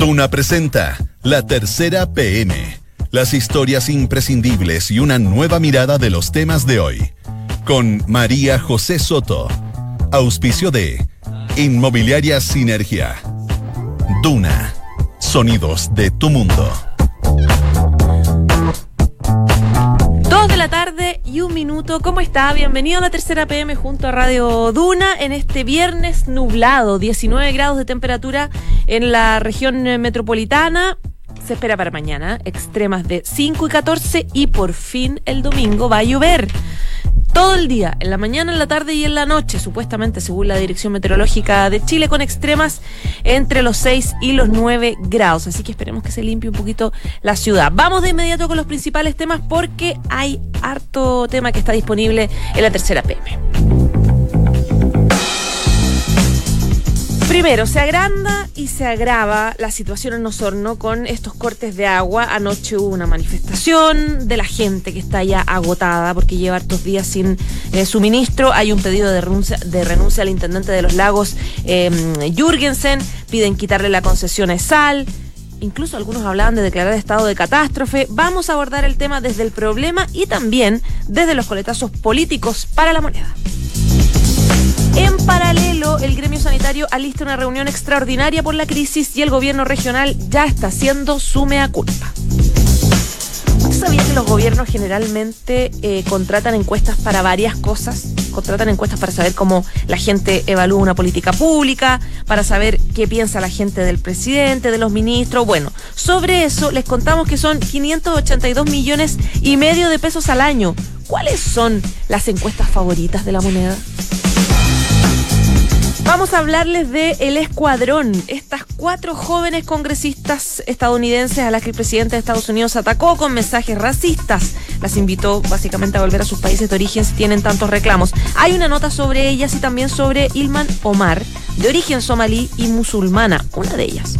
Duna presenta La Tercera PM. Las historias imprescindibles y una nueva mirada de los temas de hoy. Con María José Soto. Auspicio de Inmobiliaria Sinergia. Duna. Sonidos de tu mundo. Dos de la tarde y un minuto. ¿Cómo está? Bienvenido a la tercera PM junto a Radio Duna en este viernes nublado, 19 grados de temperatura en la región eh, metropolitana. Se espera para mañana extremas de 5 y 14 y por fin el domingo va a llover todo el día, en la mañana, en la tarde y en la noche, supuestamente según la Dirección Meteorológica de Chile, con extremas entre los 6 y los 9 grados. Así que esperemos que se limpie un poquito la ciudad. Vamos de inmediato con los principales temas porque hay harto tema que está disponible en la tercera PM. Primero, se agranda y se agrava la situación en Osorno con estos cortes de agua. Anoche hubo una manifestación de la gente que está ya agotada porque lleva estos días sin eh, suministro. Hay un pedido de renuncia, al intendente de los lagos, eh, Jürgensen. Piden quitarle la concesión a Sal. Incluso algunos hablaban de declarar estado de catástrofe. Vamos a abordar el tema desde el problema y también desde los coletazos políticos para la moneda. En paralelo, el gremio sanitario alista una reunión extraordinaria por la crisis y el gobierno regional ya está haciendo su mea culpa. ¿Usted sabía que los gobiernos generalmente eh, contratan encuestas para varias cosas? Contratan encuestas para saber cómo la gente evalúa una política pública, para saber qué piensa la gente del presidente, de los ministros. Bueno, sobre eso les contamos que son 582 millones y medio de pesos al año. ¿Cuáles son las encuestas favoritas de la moneda? Vamos a hablarles de El Escuadrón, estas cuatro jóvenes congresistas estadounidenses a las que el presidente de Estados Unidos atacó con mensajes racistas. Las invitó básicamente a volver a sus países de origen si tienen tantos reclamos. Hay una nota sobre ellas y también sobre Ilman Omar, de origen somalí y musulmana, una de ellas.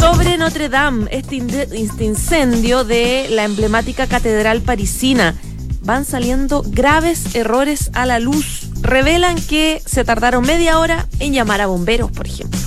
Sobre Notre Dame, este, este incendio de la emblemática catedral parisina. Van saliendo graves errores a la luz revelan que se tardaron media hora en llamar a bomberos, por ejemplo.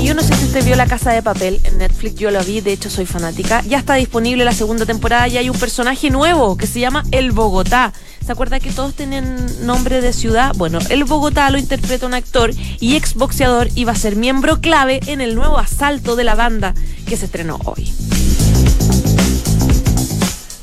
Y yo no sé si usted vio La Casa de Papel en Netflix, yo la vi, de hecho soy fanática. Ya está disponible la segunda temporada y hay un personaje nuevo que se llama El Bogotá. ¿Se acuerda que todos tienen nombre de ciudad? Bueno, el Bogotá lo interpreta un actor y exboxeador y va a ser miembro clave en el nuevo asalto de la banda que se estrenó hoy.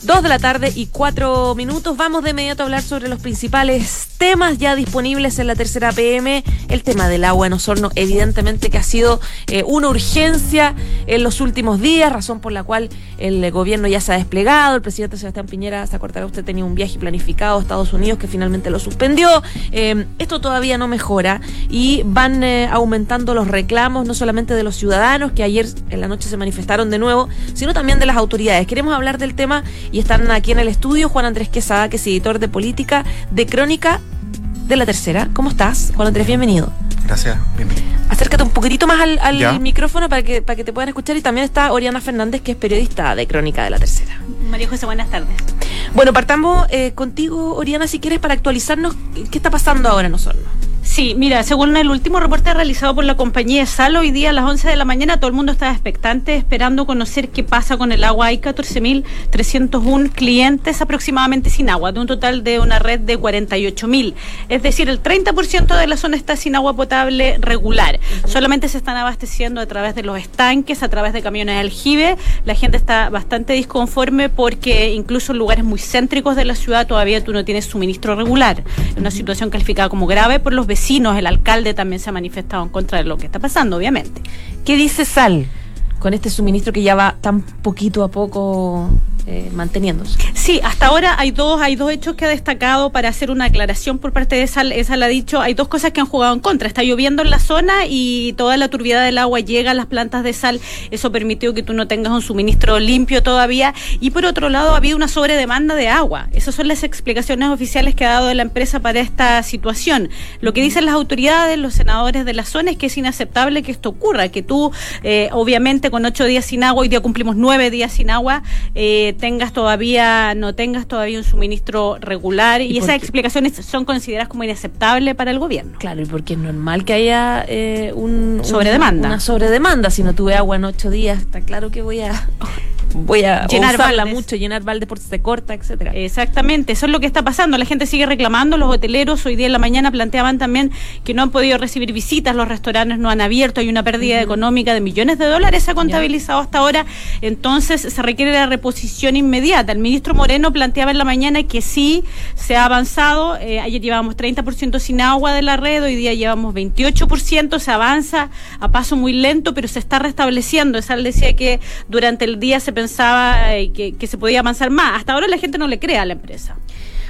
Dos de la tarde y cuatro minutos. Vamos de inmediato a hablar sobre los principales temas ya disponibles en la tercera PM. El tema del agua en Osorno, evidentemente que ha sido eh, una urgencia en los últimos días, razón por la cual el gobierno ya se ha desplegado. El presidente Sebastián Piñera, se acordará usted, tenía un viaje planificado a Estados Unidos que finalmente lo suspendió. Eh, esto todavía no mejora y van eh, aumentando los reclamos, no solamente de los ciudadanos, que ayer en la noche se manifestaron de nuevo, sino también de las autoridades. Queremos hablar del tema y están aquí en el estudio Juan Andrés Quesada, que es editor de política de Crónica de la tercera. ¿Cómo estás? Juan Andrés, bienvenido. Gracias, bienvenido. Acércate un poquitito más al, micrófono para que, para que te puedan escuchar. Y también está Oriana Fernández, que es periodista de Crónica de la Tercera. María José, buenas tardes. Bueno, partamos eh, contigo, Oriana, si quieres, para actualizarnos qué está pasando ahora en Osorno. Sí, mira, según el último reporte realizado por la compañía Sal, hoy día a las 11 de la mañana todo el mundo estaba expectante, esperando conocer qué pasa con el agua. Hay 14.301 clientes aproximadamente sin agua, de un total de una red de 48.000. Es decir, el 30% de la zona está sin agua potable regular. Solamente se están abasteciendo a través de los estanques, a través de camiones de aljibe. La gente está bastante disconforme porque incluso en lugares muy céntricos de la ciudad todavía tú no tienes suministro regular. Una situación calificada como grave por los vecinos, el alcalde también se ha manifestado en contra de lo que está pasando, obviamente. ¿Qué dice Sal con este suministro que ya va tan poquito a poco eh, manteniéndose. Sí, hasta ahora hay dos, hay dos hechos que ha destacado para hacer una aclaración por parte de esa, esa la ha dicho, hay dos cosas que han jugado en contra. Está lloviendo en la zona y toda la turbiedad del agua llega a las plantas de sal. Eso permitió que tú no tengas un suministro limpio todavía. Y por otro lado, ha habido una sobredemanda de agua. Esas son las explicaciones oficiales que ha dado la empresa para esta situación. Lo que dicen las autoridades, los senadores de la zona es que es inaceptable que esto ocurra, que tú, eh, obviamente, con ocho días sin agua, hoy día cumplimos nueve días sin agua, eh, eh, tengas todavía, no tengas todavía un suministro regular y, esas explicaciones son consideradas como inaceptables para el gobierno. Claro, y porque es normal que haya eh, un, sobredemanda. una sobredemanda. Si no tuve agua en ocho días, está claro que voy a voy a llenar usarla mucho, llenar baldes porque se corta, etcétera. Exactamente, eso es lo que está pasando. La gente sigue reclamando, los hoteleros hoy día en la mañana planteaban también que no han podido recibir visitas, los restaurantes no han abierto, hay una pérdida económica de millones de dólares, se ha contabilizado hasta ahora, entonces se requiere la reposición inmediata. El ministro Moreno planteaba en la mañana que sí se ha avanzado, eh, ayer llevábamos 30% sin agua de la red, hoy día llevamos 28%, se avanza a paso muy lento, pero se está restableciendo. Esa decía que durante el día se pensaba eh, que, que se podía avanzar más. Hasta ahora la gente no le cree a la empresa.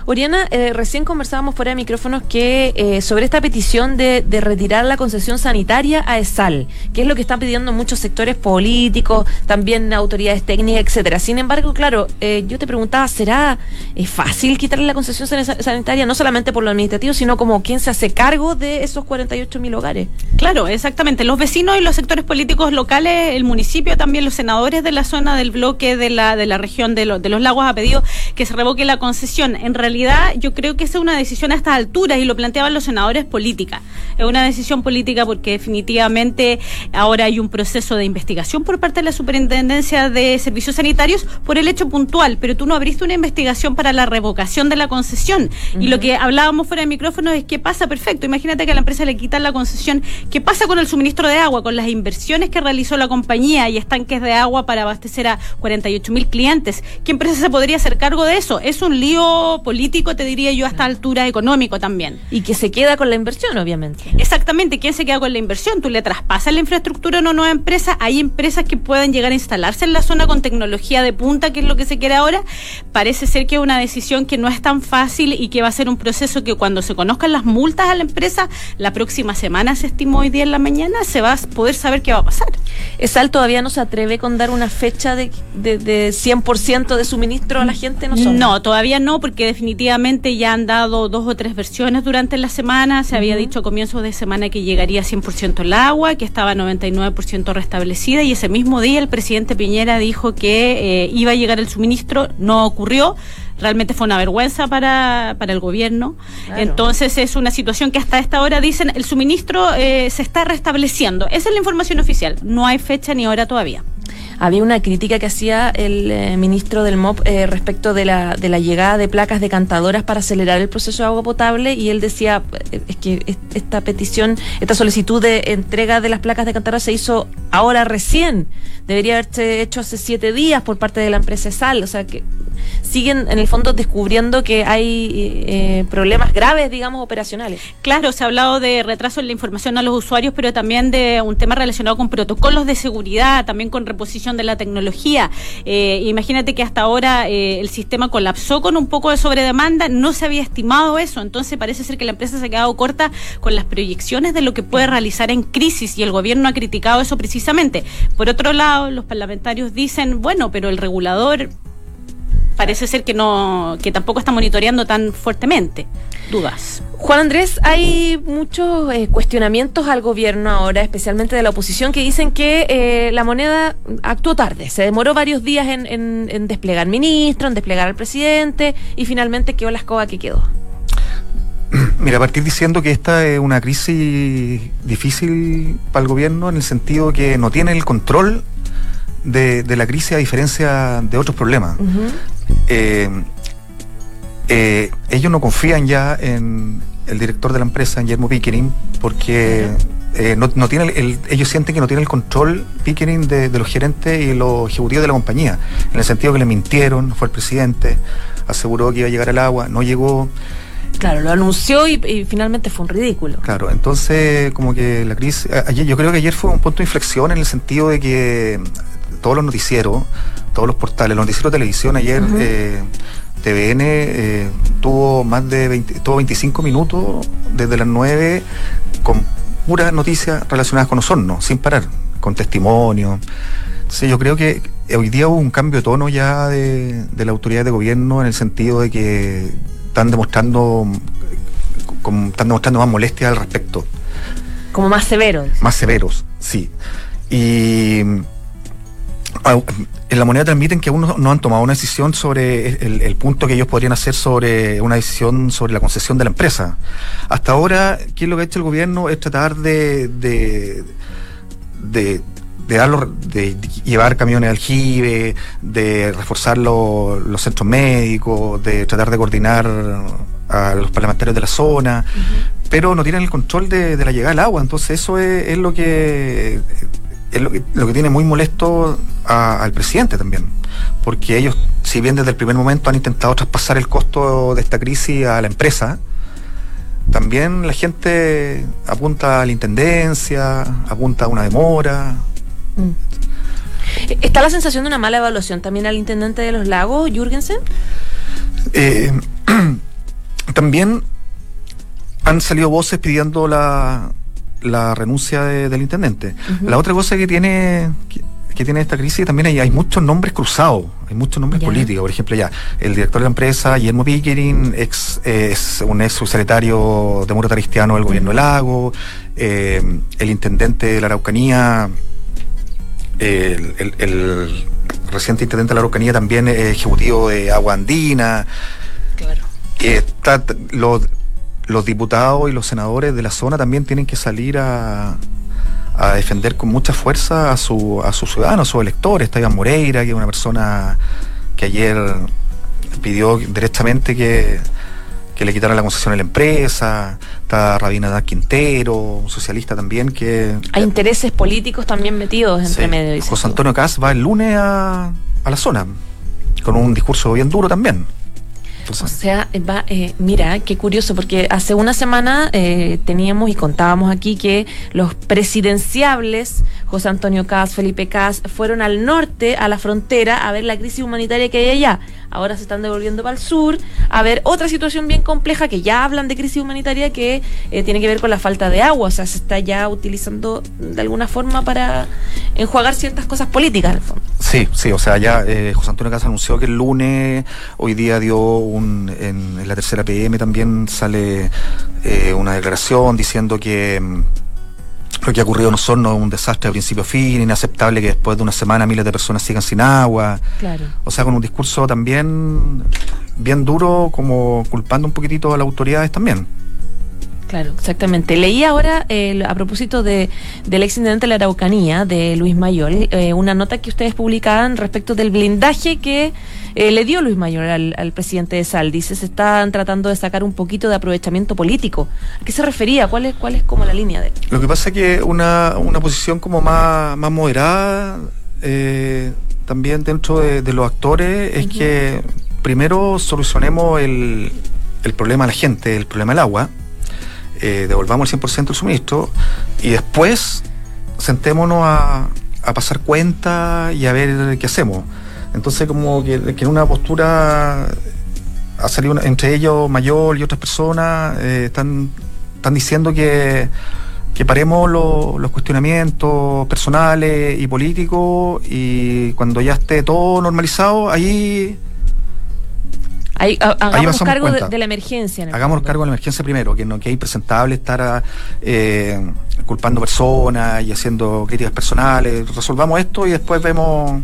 Oriana, eh, recién conversábamos fuera de micrófonos que eh, sobre esta petición de, retirar la concesión sanitaria a ESAL, que es lo que están pidiendo muchos sectores políticos, también autoridades técnicas, etcétera. Sin embargo, claro, eh, yo te preguntaba, ¿será fácil quitarle la concesión sanitaria no solamente por lo administrativo, sino como quién se hace cargo de esos 48 mil hogares? Claro, exactamente. Los vecinos y los sectores políticos locales, el municipio, también los senadores de la zona del bloque de la, de la región de, de los lagos ha pedido que se revoque la concesión. En realidad, realidad yo creo que esa es una decisión a estas alturas y lo planteaban los senadores política. Es una decisión política porque definitivamente ahora hay un proceso de investigación por parte de la Superintendencia de Servicios Sanitarios por el hecho puntual, pero tú no abriste una investigación para la revocación de la concesión. Y lo que hablábamos fuera de micrófono es qué pasa, perfecto. Imagínate que a la empresa le quitan la concesión. ¿Qué pasa con el suministro de agua, con las inversiones que realizó la compañía y estanques de agua para abastecer a 48 mil clientes? ¿Qué empresa se podría hacer cargo de eso? Es un lío político político, te diría yo, a esta altura económico también. Y que se queda con la inversión, obviamente. Exactamente, ¿quién se queda con la inversión? Tú le traspasas la infraestructura a una nueva empresa, hay empresas que pueden llegar a instalarse en la zona con tecnología de punta, que es lo que se quiere ahora. Parece ser que es una decisión que no es tan fácil y que va a ser un proceso que cuando se conozcan las multas a la empresa, la próxima semana, se estimó hoy día en la mañana, se va a poder saber qué va a pasar. ¿Esal todavía no se atreve con dar una fecha de, de, de 100% de suministro a la gente? No, son. no, todavía no, porque definitivamente definitivamente ya han dado dos o tres versiones durante la semana. Se había dicho a comienzos de semana que llegaría 100% el agua, que estaba 99% restablecida y ese mismo día el presidente Piñera dijo que eh, iba a llegar el suministro. No ocurrió realmente fue una vergüenza para, para el gobierno. Entonces es una situación que hasta esta hora dicen el suministro eh, se está restableciendo. Esa es la información oficial. No hay fecha ni hora todavía había una crítica que hacía el eh, ministro del MOP eh, respecto de la, de la llegada de placas decantadoras para acelerar el proceso de agua potable y él decía eh, es que esta petición, esta solicitud de entrega de las placas decantadoras se hizo ahora recién, debería haberse hecho hace siete días por parte de la empresa Sal, o sea que siguen en el fondo descubriendo que hay problemas graves, digamos, operacionales. Claro, se ha hablado de retraso en la información a los usuarios, pero también de un tema relacionado con protocolos de seguridad, también con reposición de la tecnología. Eh, imagínate que hasta ahora eh, el sistema colapsó con un poco de sobredemanda, no se había estimado eso, entonces parece ser que la empresa se ha quedado corta con las proyecciones de lo que puede realizar en crisis y el gobierno ha criticado eso precisamente. Por otro lado, los parlamentarios dicen, bueno, pero el regulador parece ser que no que tampoco está monitoreando tan fuertemente. Dudas. Juan Andrés, hay muchos eh, cuestionamientos al gobierno ahora, especialmente de la oposición, que dicen que eh, la moneda actuó tarde, se demoró varios días en, en, desplegar ministro, en desplegar al presidente y finalmente quedó la escoba que quedó. Mira, a partir diciendo que esta es una crisis difícil para el gobierno en el sentido que no tiene el control de, la crisis a diferencia de otros problemas. Eh, eh, ellos no confían ya en el director de la empresa, Guillermo Pickering, porque eh, no, no tiene ellos sienten que no tiene el control Pickering de, los gerentes y los ejecutivos de la compañía, en el sentido que le mintieron, fue el presidente, aseguró que iba a llegar el agua, no llegó. Claro, lo anunció y, finalmente fue un ridículo. Claro, entonces como que la crisis, ayer, yo creo que ayer fue un punto de inflexión en el sentido de que todos los noticieros, todos los portales, los noticieros de televisión ayer, eh, TVN eh, tuvo más de 20, tuvo 25 minutos desde las 9 con puras noticias relacionadas con Osorno, sin parar, con testimonios. Entonces yo creo que hoy día hubo un cambio de tono ya de, de la autoridad de gobierno en el sentido de que están demostrando, están demostrando más molestia al respecto. Como más severos. Más severos, sí. Y en la moneda transmiten que aún no, han tomado una decisión sobre el, punto que ellos podrían hacer sobre una decisión sobre la concesión de la empresa. Hasta ahora, ¿qué es lo que ha hecho el gobierno? Es tratar de, de, de de, llevar camiones al aljibe, de reforzar los centros médicos, de tratar de coordinar a los parlamentarios de la zona, pero no tienen el control de, la llegada del agua. Entonces eso es lo que es lo que, lo que tiene muy molesto al presidente también, porque ellos, si bien desde el primer momento han intentado traspasar el costo de esta crisis a la empresa, también la gente apunta a la intendencia, apunta a una demora. Mm. ¿Está la sensación de una mala evaluación también al intendente de los lagos, Jürgensen? Eh, también han salido voces pidiendo la, la renuncia del intendente. La otra cosa que tiene que, tiene esta crisis también hay, hay muchos nombres cruzados, hay muchos nombres políticos. Por ejemplo, ya el director de la empresa, Guillermo Pickering, ex, es un ex subsecretario de Muro Taristiano del gobierno del Lago, eh, el intendente de la Araucanía, el, reciente intendente de la Araucanía también es ejecutivo de Agua Andina. Claro. está, lo, los diputados y los senadores de la zona también tienen que salir a, defender con mucha fuerza a, su, a sus ciudadanos, a sus electores. Está Iván Moreira, que es una persona que ayer pidió directamente que, le quitaran la concesión a la empresa. Está Rabina da Quintero, un socialista también que... Hay intereses políticos también metidos entre medio. José Antonio Cas va el lunes a, a la zona, con un discurso bien duro también. O sea, va, eh, mira, qué curioso, porque hace una semana eh, teníamos y contábamos aquí que los presidenciables, José Antonio Cas, Felipe Cas, fueron al norte, a la frontera, a ver la crisis humanitaria que hay allá ahora se están devolviendo para el sur, a ver otra situación bien compleja que ya hablan de crisis humanitaria que eh, tiene que ver con la falta de agua, o sea, se está ya utilizando de alguna forma para enjuagar ciertas cosas políticas en el fondo. Sí, sí, o sea, ya eh, José Antonio Casa anunció que el lunes, hoy día dio un, en, la tercera PM también sale eh, una declaración diciendo que mm, lo que ha ocurrido en Osorno es un desastre de principio a fin, inaceptable que después de una semana miles de personas sigan sin agua. Claro. O sea, con un discurso también bien duro, como culpando un poquitito a las autoridades también. Claro, exactamente. Leí ahora, a propósito de, del ex intendente de la Araucanía, de Luis Mayor, eh, una nota que ustedes publicaban respecto del blindaje que eh, le dio Luis Mayor al, presidente de Sal. Dice, se están tratando de sacar un poquito de aprovechamiento político. ¿A qué se refería? ¿Cuál es, cuál es como la línea de él? Lo que pasa es que una, una posición como más, más moderada eh, también dentro de, los actores es que primero solucionemos el, el problema a la gente, el problema del agua eh, devolvamos el 100% del suministro y después sentémonos a, pasar cuenta y a ver qué hacemos. Entonces como que, en una postura ha salido entre ellos Mayor y otras personas eh, están, están diciendo que, que paremos los cuestionamientos personales y políticos y cuando ya esté todo normalizado, ahí Ahí, hagamos cargo de, la emergencia. hagamos cargo de la emergencia primero, que no que hay presentable estar eh, culpando personas y haciendo críticas personales. Resolvamos esto y después vemos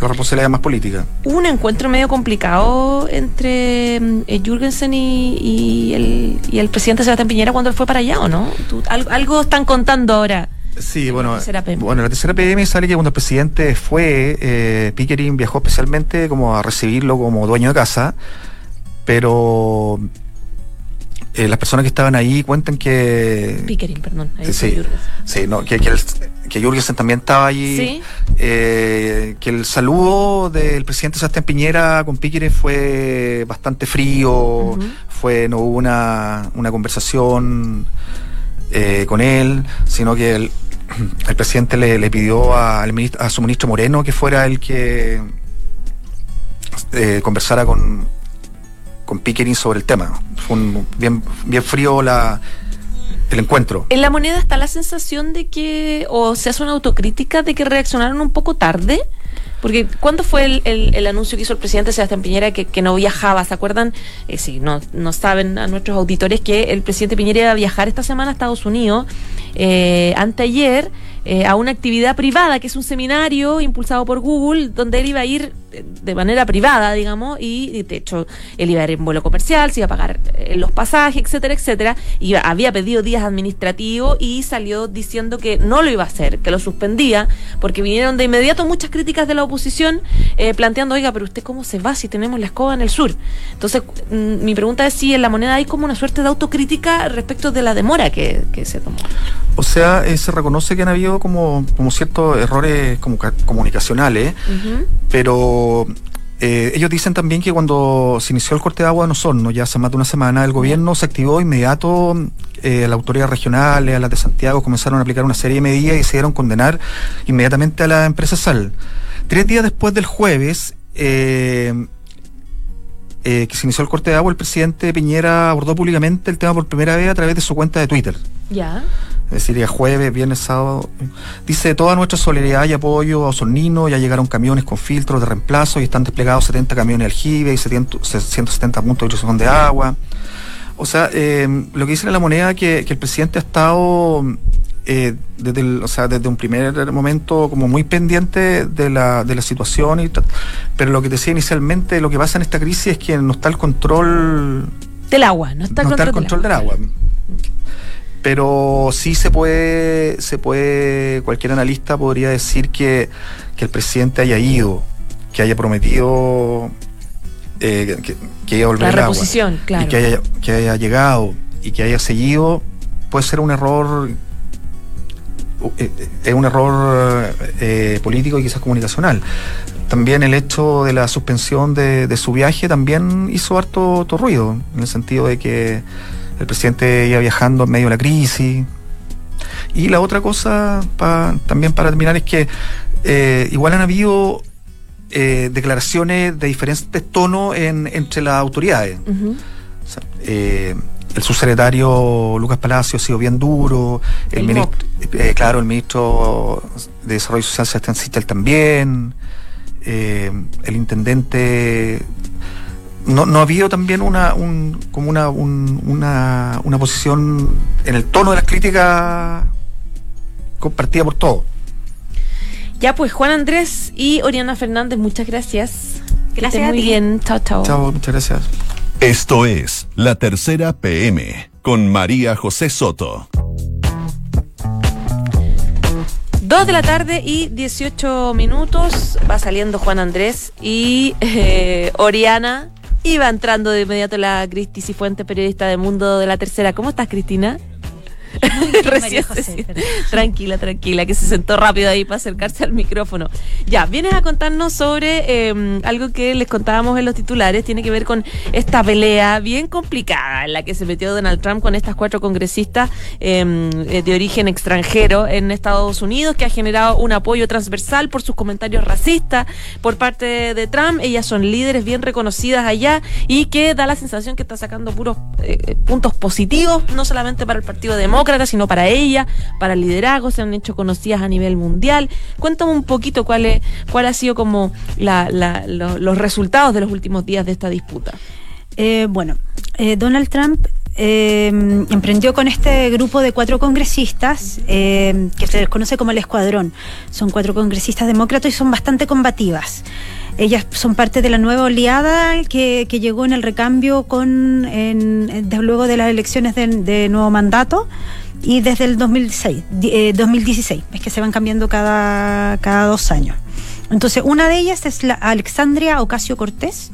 las responsabilidades más políticas. Hubo un encuentro medio complicado entre eh, Jürgensen y, el, y el presidente Sebastián Piñera cuando él fue para allá, ¿o no? algo están contando ahora. Sí, bueno, bueno, la tercera PM sale que cuando el presidente fue, eh, Pickering viajó especialmente como a recibirlo como dueño de casa, pero eh, las personas que estaban ahí cuentan que... Pickering, perdón. sí, sí no, que, que, que Jürgensen también estaba allí. Eh, que el saludo del presidente Sebastián Piñera con Pickering fue bastante frío, fue no hubo una, una conversación eh, con él, sino que el, el presidente le, pidió a, a su ministro Moreno que fuera el que eh, conversara con, con Pickering sobre el tema. Fue un, bien, bien frío la, el encuentro. En la moneda está la sensación de que, o se hace una autocrítica de que reaccionaron un poco tarde. Porque ¿cuándo fue el, el, anuncio que hizo el presidente Sebastián Piñera que, que no viajaba? ¿Se acuerdan? Eh, sí, no, no saben a nuestros auditores que el presidente Piñera iba a viajar esta semana a Estados Unidos. Eh, anteayer eh, a una actividad privada, que es un seminario impulsado por Google, donde él iba a ir eh, de manera privada, digamos, y de hecho él iba a ir en vuelo comercial, se iba a pagar eh, los pasajes, etcétera, etcétera, y había pedido días administrativos y salió diciendo que no lo iba a hacer, que lo suspendía, porque vinieron de inmediato muchas críticas de la oposición planteando, oiga, pero usted cómo se va si tenemos la escoba en el sur. Entonces, mm, mi pregunta es si en la moneda hay como una suerte de autocrítica respecto de la demora que, se tomó. O sea, se reconoce que han habido como, como ciertos errores como comunicacionales, pero eh, ellos dicen también que cuando se inició el corte de agua en Osorno, ya hace más de una semana, el gobierno se activó inmediato, eh, las autoridades regionales, a las de Santiago, comenzaron a aplicar una serie de medidas y decidieron condenar inmediatamente a la empresa Sal. Tres días después del jueves, eh, que se inició el corte de agua, el presidente Piñera abordó públicamente el tema por primera vez a través de su cuenta de Twitter. Ya es decir, ya jueves, viernes, sábado. Dice, toda nuestra solidaridad y apoyo a Osornino, ya llegaron camiones con filtros de reemplazo y están desplegados 70 camiones aljibe y 170 puntos de distribución de agua. O sea, eh, lo que dice la moneda que, que el presidente ha estado eh, desde, el, o sea, desde un primer momento como muy pendiente de la, de la situación, y pero lo que decía inicialmente, lo que pasa en esta crisis es que no está el control del agua, no está el, control, está el control, del agua pero sí se puede, se puede, cualquier analista podría decir que, el presidente haya ido, que haya prometido eh, que, que, iba a volver La reposición, claro. y que haya, que haya llegado y que haya seguido, puede ser un error es un error eh, político y quizás comunicacional. También el hecho de la suspensión de, de su viaje también hizo harto, harto, ruido, en el sentido de que el presidente iba viajando en medio de la crisis. Y la otra cosa, también para terminar, es que eh, igual han habido eh, declaraciones de diferentes tonos entre las autoridades. Eh, el subsecretario Lucas Palacio ha sido bien duro, el, ministro, claro, el ministro de Desarrollo Social Sebastián también, el intendente no, no ha habido también una, un, como una, una, una posición en el tono de las críticas compartida por todos. Ya pues, Juan Andrés y Oriana Fernández, muchas gracias. Gracias. muy bien. Chao, chao. Chao, muchas gracias. Esto es La Tercera PM con María José Soto. Dos de la tarde y 18 minutos. Va saliendo Juan Andrés y eh, Oriana Iba entrando de inmediato la Cristi Cifuente, periodista de Mundo de la Tercera. ¿Cómo estás, Cristina? tranquila, tranquila, que se sentó rápido ahí para acercarse al micrófono. Ya, vienes a contarnos sobre em, algo que les contábamos en los titulares, tiene que ver con esta pelea bien complicada en la que se metió Donald Trump con estas cuatro congresistas em, eh, de origen extranjero en Estados Unidos, que ha generado un apoyo transversal por sus comentarios racistas por parte de Trump. Ellas son líderes bien reconocidas allá y que da la sensación que está sacando puros eh, puntos positivos, no solamente para el Partido Demócrata, sino para ella, para el liderazgo, se han hecho conocidas a nivel mundial. Cuéntame un poquito cuál, es, cuál ha sido como los resultados de los últimos días de esta disputa. Eh, bueno, eh, Donald Trump eh, emprendió con este grupo de cuatro congresistas que se les conoce como el Escuadrón. Son cuatro congresistas demócratas y son bastante combativas. Ellas son parte de la nueva oleada que, llegó en el recambio con desde luego de las elecciones de, nuevo mandato y desde el 2006, 2016, eh, es que se van cambiando cada, cada dos años. Entonces, una de ellas es la Alexandria Ocasio Cortés.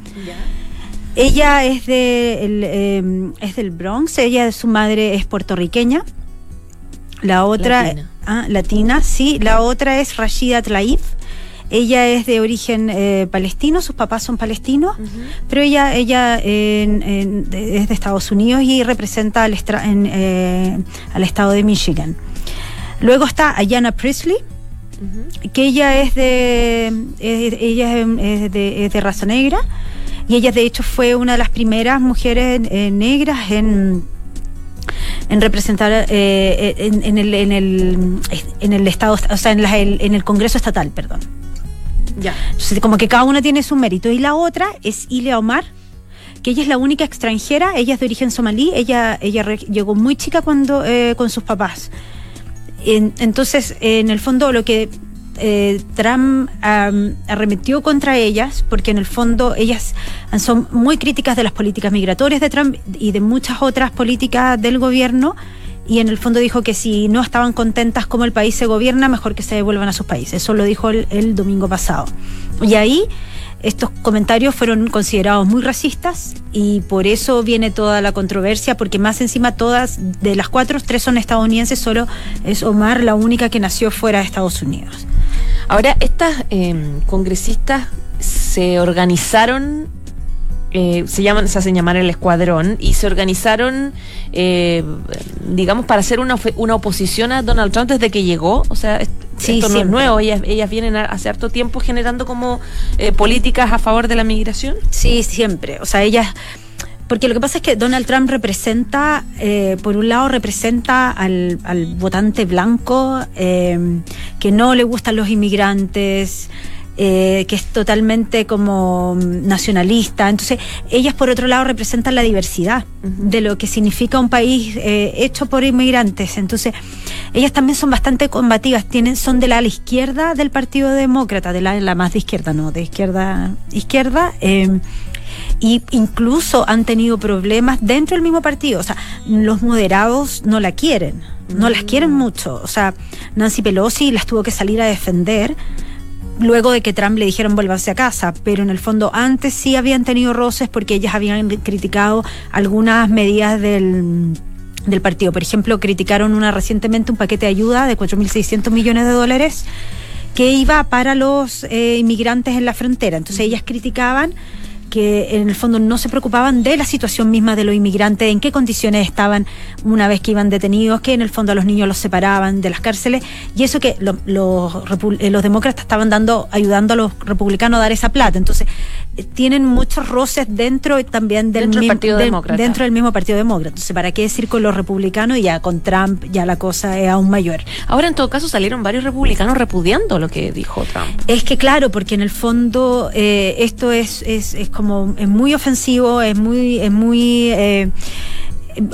Ella es, de, em, es del Bronx, ella, su madre es puertorriqueña. La otra, latina, ah, latina sí. La otra es Rashida Tlaib ella es de origen eh, palestino, sus papás son palestinos, pero ella, ella es de Estados Unidos y representa al, eh, al estado de Michigan. Luego está Ayana Priestley, que ella es de ella es de, raza negra y ella de hecho fue una de las primeras mujeres eh, negras en en representar en, el, en, el, en el estado o sea en, en el Congreso estatal perdón ya. Entonces, como que cada una tiene su mérito. Y la otra es Ilea Omar, que ella es la única extranjera, ella es de origen somalí, ella, ella llegó muy chica cuando eh, con sus papás. En- entonces, en el fondo, lo que eh, Trump am, arremetió contra ellas, porque en el fondo ellas son muy críticas de las políticas migratorias de Trump y de muchas otras políticas del gobierno. Y en el fondo dijo que si no estaban contentas como el país se gobierna, mejor que se devuelvan a sus países. Eso lo dijo el, el domingo pasado. Y ahí estos comentarios fueron considerados muy racistas y por eso viene toda la controversia, porque más encima todas, de las cuatro, tres son estadounidenses, solo es Omar la única que nació fuera de Estados Unidos. Ahora, estas eh, congresistas se organizaron, eh, se llaman, se hacen llamar el escuadrón, y se organizaron, eh, digamos, para hacer una, una oposición a Donald Trump desde que llegó. O sea, Sí, esto no es nuevo, ellas, ellas vienen a- hace harto tiempo generando como eh, políticas a favor de la migración. Sí, siempre. O sea, ellas. Porque lo que pasa es que Donald Trump representa, eh, por un lado, representa al, al votante blanco eh, que no le gustan los inmigrantes, eh, que es totalmente como mm, nacionalista. Entonces, ellas, por otro lado, representan la diversidad de lo que significa un país eh, hecho por inmigrantes. Entonces, ellas también son bastante combativas, tienen, son de la izquierda del Partido Demócrata, de la, la más de izquierda, no, de izquierda, izquierda. eh, y incluso han tenido problemas dentro del mismo partido. O sea, los moderados no la quieren, no las quieren mucho. O sea, Nancy Pelosi las tuvo que salir a defender luego de que Trump le dijeron vuélvanse a casa, pero en el fondo antes sí habían tenido roces porque ellas habían criticado algunas medidas del del partido. Por ejemplo, criticaron una recientemente un paquete de ayuda de 4.600 millones de dólares que iba para los eh, inmigrantes en la frontera. Entonces ellas criticaban que en el fondo no se preocupaban de la situación misma de los inmigrantes, en qué condiciones estaban una vez que iban detenidos, que en el fondo a los niños los separaban de las cárceles, y eso que lo- los, eh, los demócratas estaban dando, ayudando a los republicanos a dar esa plata. Entonces, tienen muchos roces dentro también del, Dentro mim- Partido Demócrata. dentro del mismo Partido Demócrata. Entonces, ¿para qué decir con los republicanos? Y ya con Trump ya la cosa es aún mayor. Ahora, en todo caso, salieron varios republicanos repudiando lo que dijo Trump. Es que claro, porque en el fondo eh, esto es, es, es como es muy ofensivo, es muy, es muy eh,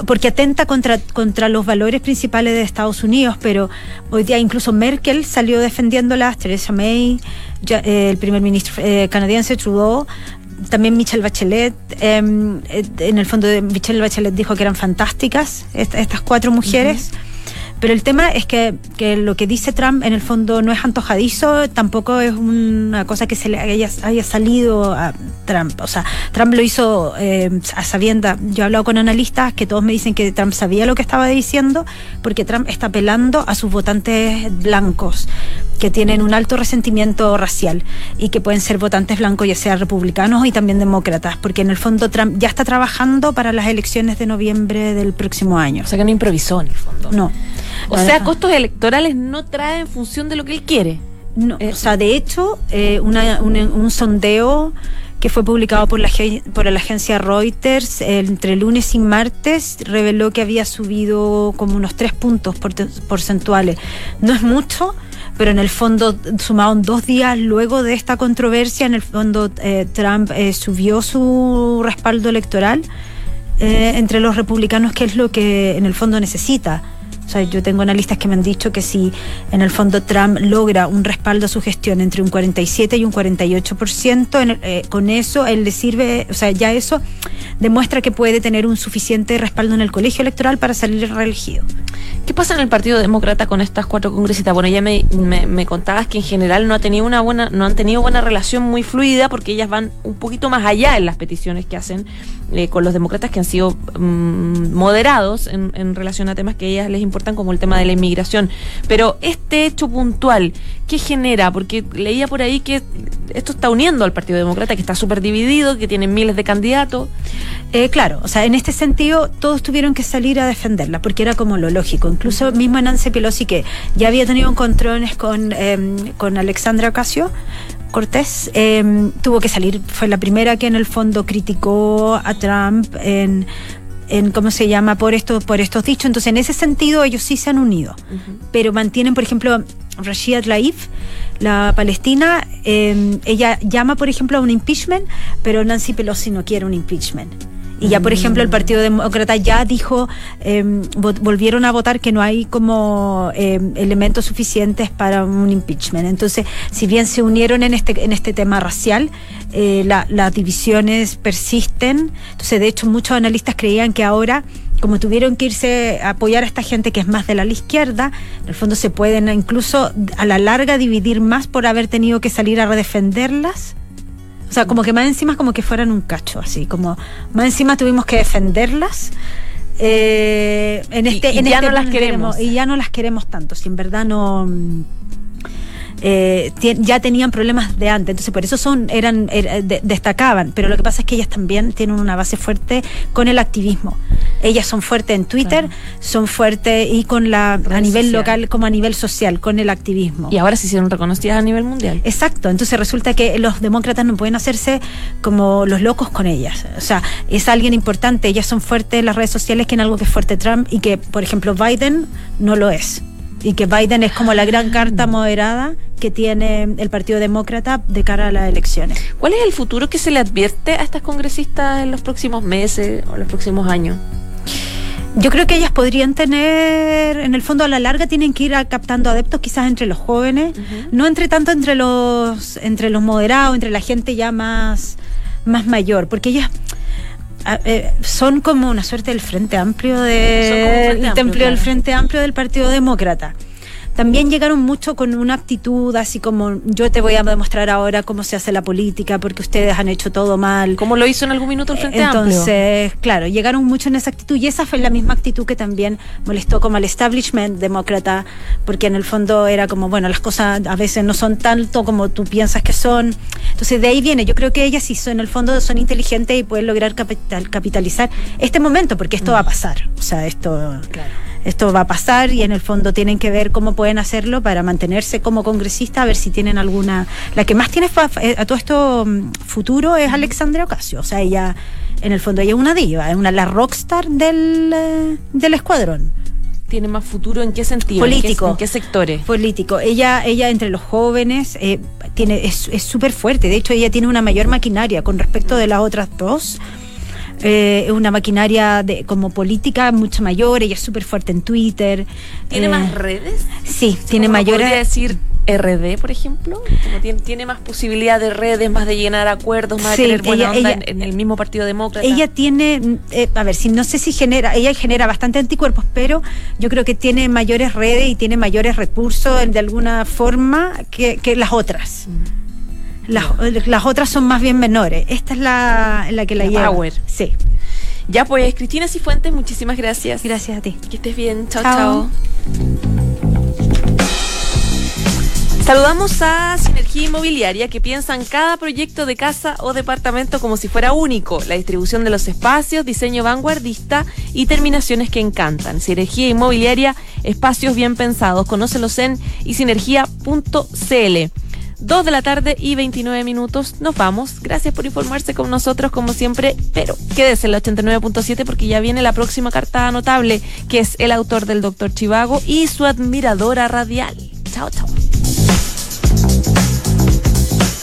porque atenta contra, contra los valores principales de Estados Unidos, pero hoy día incluso Merkel salió defendiéndolas, Theresa May, ya, eh, el primer ministro eh, canadiense Trudeau, también Michelle Bachelet, eh, en el fondo de Michelle Bachelet dijo que eran fantásticas est- estas cuatro mujeres. Pero el tema es que, que lo que dice Trump en el fondo no es antojadizo, tampoco es una cosa que se le haya, haya salido a Trump. O sea, Trump lo hizo eh, a sabienda. Yo he hablado con analistas que todos me dicen que Trump sabía lo que estaba diciendo, porque Trump está apelando a sus votantes blancos, que tienen un alto resentimiento racial y que pueden ser votantes blancos, ya sea republicanos y también demócratas, porque en el fondo Trump ya está trabajando para las elecciones de noviembre del próximo año. O sea, que no improvisó en el fondo. No. O sea, costos electorales no trae en función de lo que él quiere. No, Eh, o sea, de hecho, eh, una- un, un sondeo que fue publicado por la, por la agencia Reuters eh, entre lunes y martes reveló que había subido como unos tres puntos porcentuales. No es mucho, pero en el fondo, sumado en dos días luego de esta controversia, en el fondo eh, Trump eh, subió su respaldo electoral eh, entre los republicanos, que es lo que en el fondo necesita. O sea, yo tengo analistas que me han dicho que si en el fondo Trump logra un respaldo a su gestión entre un 47 y un 48%, en el- eh, con eso él le sirve, o sea, ya eso demuestra que puede tener un suficiente respaldo en el colegio electoral para salir reelegido. ¿Qué pasa en el Partido Demócrata con estas cuatro congresistas? Bueno, ya me, me- me contabas que en general no ha tenido una buena, no han tenido buena relación muy fluida porque ellas van un poquito más allá en las peticiones que hacen eh, con los demócratas que han sido mm, moderados en, en relación a temas que a ellas les importan como el tema de la inmigración. Pero este hecho puntual, ¿qué genera? Porque leía por ahí que esto está uniendo al Partido Demócrata, que está súper dividido, que tiene miles de candidatos. Eh, claro, o sea, en este sentido todos tuvieron que salir a defenderla porque era como lo lógico. Incluso mismo Nancy Pelosi, que ya había tenido encontrones con, eh, con Alexandra Ocasio Cortés, eh, tuvo que salir. Fue la primera que en el fondo criticó a Trump en, en ¿cómo se llama? Por, esto, por estos dichos. Entonces, en ese sentido, ellos sí se han unido. Pero mantienen, por ejemplo, Rashida Tlaib, la palestina, eh, ella llama, por ejemplo, a un impeachment, pero Nancy Pelosi no quiere un impeachment. Y ya, por ejemplo, el Partido Demócrata ya dijo, eh, volvieron a votar que no hay como eh, elementos suficientes para un impeachment. Entonces, si bien se unieron en este, en este tema racial, eh, las divisiones persisten. Entonces, de hecho, muchos analistas creían que ahora como tuvieron que irse a apoyar a esta gente que es más de la izquierda, en el fondo se pueden incluso a la larga dividir más por haber tenido que salir a redefenderlas o sea, como que más encima es como que fueran un cacho, así, como más encima tuvimos que defenderlas. Eh, en este, y, en ya este no las queremos. Y ya no las queremos tanto, si en verdad no eh, ya tenían problemas de antes, entonces por eso son eran destacaban, pero lo que pasa es que ellas también tienen una base fuerte con el activismo. Ellas son fuertes en Twitter, son fuertes y con la a nivel local como a nivel social con el activismo. Y ahora se hicieron reconocidas a nivel mundial. Exacto, entonces resulta que los demócratas no pueden hacerse como los locos con ellas. O sea, es alguien importante, ellas son fuertes en las redes sociales que en algo que es fuerte Trump y que por ejemplo Biden no lo es y que Biden es como la gran carta moderada que tiene el Partido Demócrata de cara a las elecciones. ¿Cuál es el futuro que se le advierte a estas congresistas en los próximos meses o los próximos años? Yo creo que ellas podrían tener, en el fondo a la larga tienen que ir captando adeptos quizás entre los jóvenes, no entre tanto entre los entre los moderados, entre la gente ya más más mayor, porque ellas eh, son como una suerte del Frente Amplio de, del Frente Amplio del Partido Demócrata también llegaron mucho con una actitud así como yo te voy a demostrar ahora cómo se hace la política porque ustedes han hecho todo mal. Como lo hizo en algún minuto el Frente Entonces, claro, llegaron mucho en esa actitud y esa fue la misma actitud que también molestó como al establishment demócrata porque en el fondo era como, bueno, las cosas a veces no son tanto como tú piensas que son. Entonces de ahí viene, yo creo que ellas sí son, en el fondo son inteligentes y pueden lograr capital, capitalizar este momento porque esto va a pasar. O sea, esto... Claro esto va a pasar y en el fondo tienen que ver cómo pueden hacerlo para mantenerse como congresista, a ver si tienen alguna... La que más tiene eh, a todo esto mm, futuro es Alexandra Ocasio, o sea, ella, en el fondo ella es una diva, es una la rockstar del, eh, del escuadrón. Tiene más futuro en qué sentido político. en qué, sectores. Político. Ella ella entre los jóvenes eh, tiene es súper fuerte de hecho ella tiene una mayor maquinaria con respecto de las otras dos eh, es una maquinaria de, como política mucho mayor, ella es súper fuerte en Twitter. ¿Tiene eh, más redes? Sí, tiene mayores. ¿Podría decir RD, por ejemplo? tiene, tiene, más posibilidad de redes, más de llenar acuerdos, más de tener buena onda en, el mismo Partido Demócrata. Ella tiene, eh, a ver, si no sé si genera, ella genera bastante anticuerpos, pero yo creo que tiene mayores redes y tiene mayores recursos de alguna forma que, que las otras. Mm. Las, otras son más bien menores. Esta es la, la que la, lleva. Power. Sí. Ya pues, Cristina Cifuentes, muchísimas gracias. Gracias a ti. Que estés bien. Chao, chao. Saludamos a Sinergia Inmobiliaria que piensa en cada proyecto de casa o departamento como si fuera único. La distribución de los espacios, diseño vanguardista y terminaciones que encantan. Sinergia Inmobiliaria, espacios bien pensados. Conócelos en isinergia.cl. 2 de la tarde y 29 minutos. Nos vamos. Gracias por informarse con nosotros como siempre, pero quédese en la 89.7 porque ya viene la próxima carta notable, que es el autor del Doctor Chivago y su admiradora radial. Chao, chao.